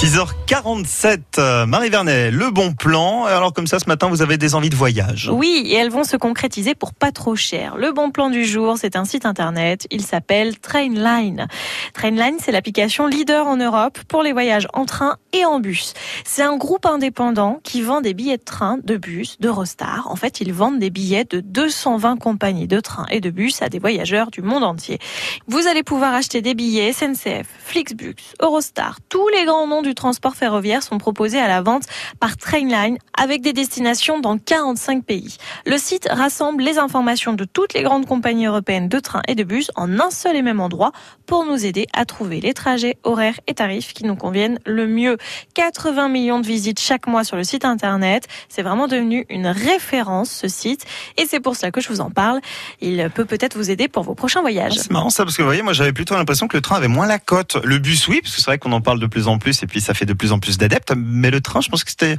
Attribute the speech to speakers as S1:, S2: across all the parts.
S1: 6h47, euh, Marie Vernet, le bon plan. Alors comme ça, ce matin, vous avez des envies de voyage.
S2: Oui, et elles vont se concrétiser pour pas trop cher. Le bon plan du jour, c'est un site internet. Il s'appelle Trainline. Trainline, c'est l'application leader en Europe pour les voyages en train et en bus. C'est un groupe indépendant qui vend des billets de train, de bus, d'Eurostar. En fait, ils vendent des billets de 220 compagnies de train et de bus à des voyageurs du monde entier. Vous allez pouvoir acheter des billets SNCF, Flixbus, Eurostar, tous les grands noms du du transport ferroviaire sont proposés à la vente par Trainline avec des destinations dans 45 pays. Le site rassemble les informations de toutes les grandes compagnies européennes de trains et de bus en un seul et même endroit pour nous aider à trouver les trajets, horaires et tarifs qui nous conviennent le mieux. 80 millions de visites chaque mois sur le site internet. C'est vraiment devenu une référence ce site et c'est pour cela que je vous en parle. Il peut peut-être vous aider pour vos prochains voyages.
S1: C'est marrant ça parce que vous voyez, moi j'avais plutôt l'impression que le train avait moins la cote. Le bus oui, parce que c'est vrai qu'on en parle de plus en plus et puis ça fait de plus en plus d'adeptes. Mais le train, je pense que c'était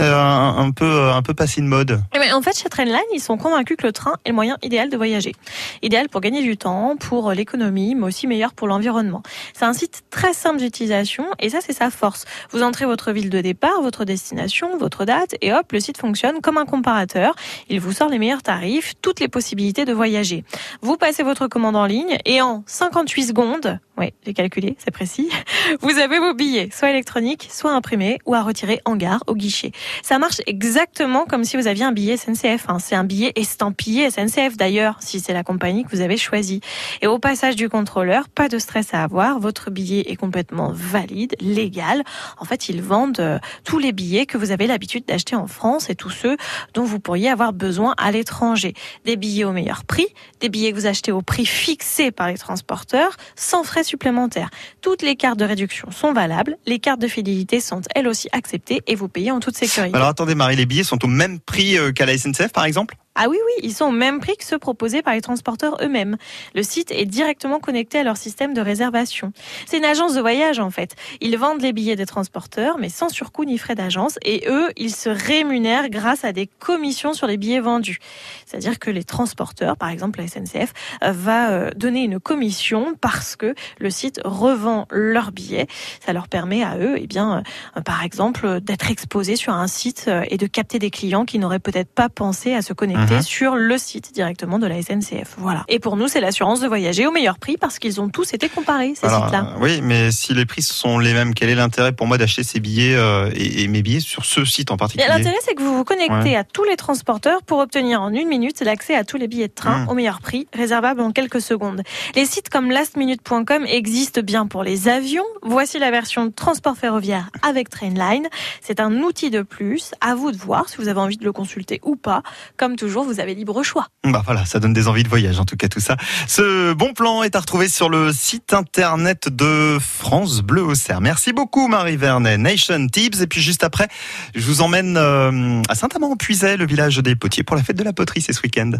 S1: un, peu un peu passé de mode.
S2: Mais en fait, chez Trainline, ils sont convaincus que le train est le moyen idéal de voyager. Idéal pour gagner du temps, pour l'économie, mais aussi meilleur pour l'environnement. C'est un site très simple d'utilisation et ça, c'est sa force. Vous entrez votre ville de départ, votre destination, votre date et hop, le site fonctionne comme un comparateur. Il vous sort les meilleurs tarifs, toutes les possibilités de voyager. Vous passez votre commande en ligne et en 58 secondes, oui, j'ai calculé, c'est précis. Vous avez vos billets, soit électroniques, soit imprimés, ou à retirer en gare, au guichet. Ça marche exactement comme si vous aviez un billet SNCF. Hein. C'est un billet estampillé SNCF d'ailleurs, si c'est la compagnie que vous avez choisie. Et au passage du contrôleur, pas de stress à avoir. Votre billet est complètement valide, légal. En fait, ils vendent euh, tous les billets que vous avez l'habitude d'acheter en France et tous ceux dont vous pourriez avoir besoin à l'étranger. Des billets au meilleur prix, des billets que vous achetez au prix fixé par les transporteurs, sans frais supplémentaires. Toutes les cartes de réduction sont valables, les cartes de fidélité sont elles aussi acceptées et vous payez en toute sécurité.
S1: Alors attendez Marie, les billets sont au même prix euh, qu'à la SNCF par exemple?
S2: Ah oui, oui, ils sont au même prix que ceux proposés par les transporteurs eux-mêmes. Le site est directement connecté à leur système de réservation. C'est une agence de voyage en fait. Ils vendent les billets des transporteurs, mais sans surcoût ni frais d'agence, et eux, ils se rémunèrent grâce à des commissions sur les billets vendus. C'est-à-dire que les transporteurs, par exemple la SNCF, euh, va euh, donner une commission parce que le site revend leurs billets. Ça leur permet à eux, eh bien, euh, par exemple, d'être exposés sur un site et de capter des clients qui n'auraient peut-être pas pensé à se connecter Mhm. sur le site directement de la SNCF. Voilà. Et pour nous, c'est l'assurance de voyager au meilleur prix parce qu'ils ont tous été comparés, ces sites-là.
S1: Euh, oui, mais si les prix sont les mêmes, quel est l'intérêt pour moi d'acheter ces billets euh, et, mes billets sur ce site en particulier?
S2: L'intérêt, c'est que vous vous connectez à tous les transporteurs pour obtenir en une minute l'accès à tous les billets de train hmm. au meilleur prix, réservables en quelques secondes. Les sites comme lastminute.com existent bien pour les avions. Voici la version transport ferroviaire avec Trainline. C'est un outil de plus. À vous de voir si vous avez envie de le consulter ou pas. Comme toujours, vous avez libre choix.
S1: Bah voilà, ça donne des envies de voyage en tout cas tout ça. Ce bon plan est à retrouver sur le site internet de France Bleu Auxerre. Merci beaucoup Marie Vernet, Nation Tips et puis juste après, je vous emmène euh, à Saint-Amand-en-Puisaye, le village des potiers pour la fête de la poterie, c'est ce week-end.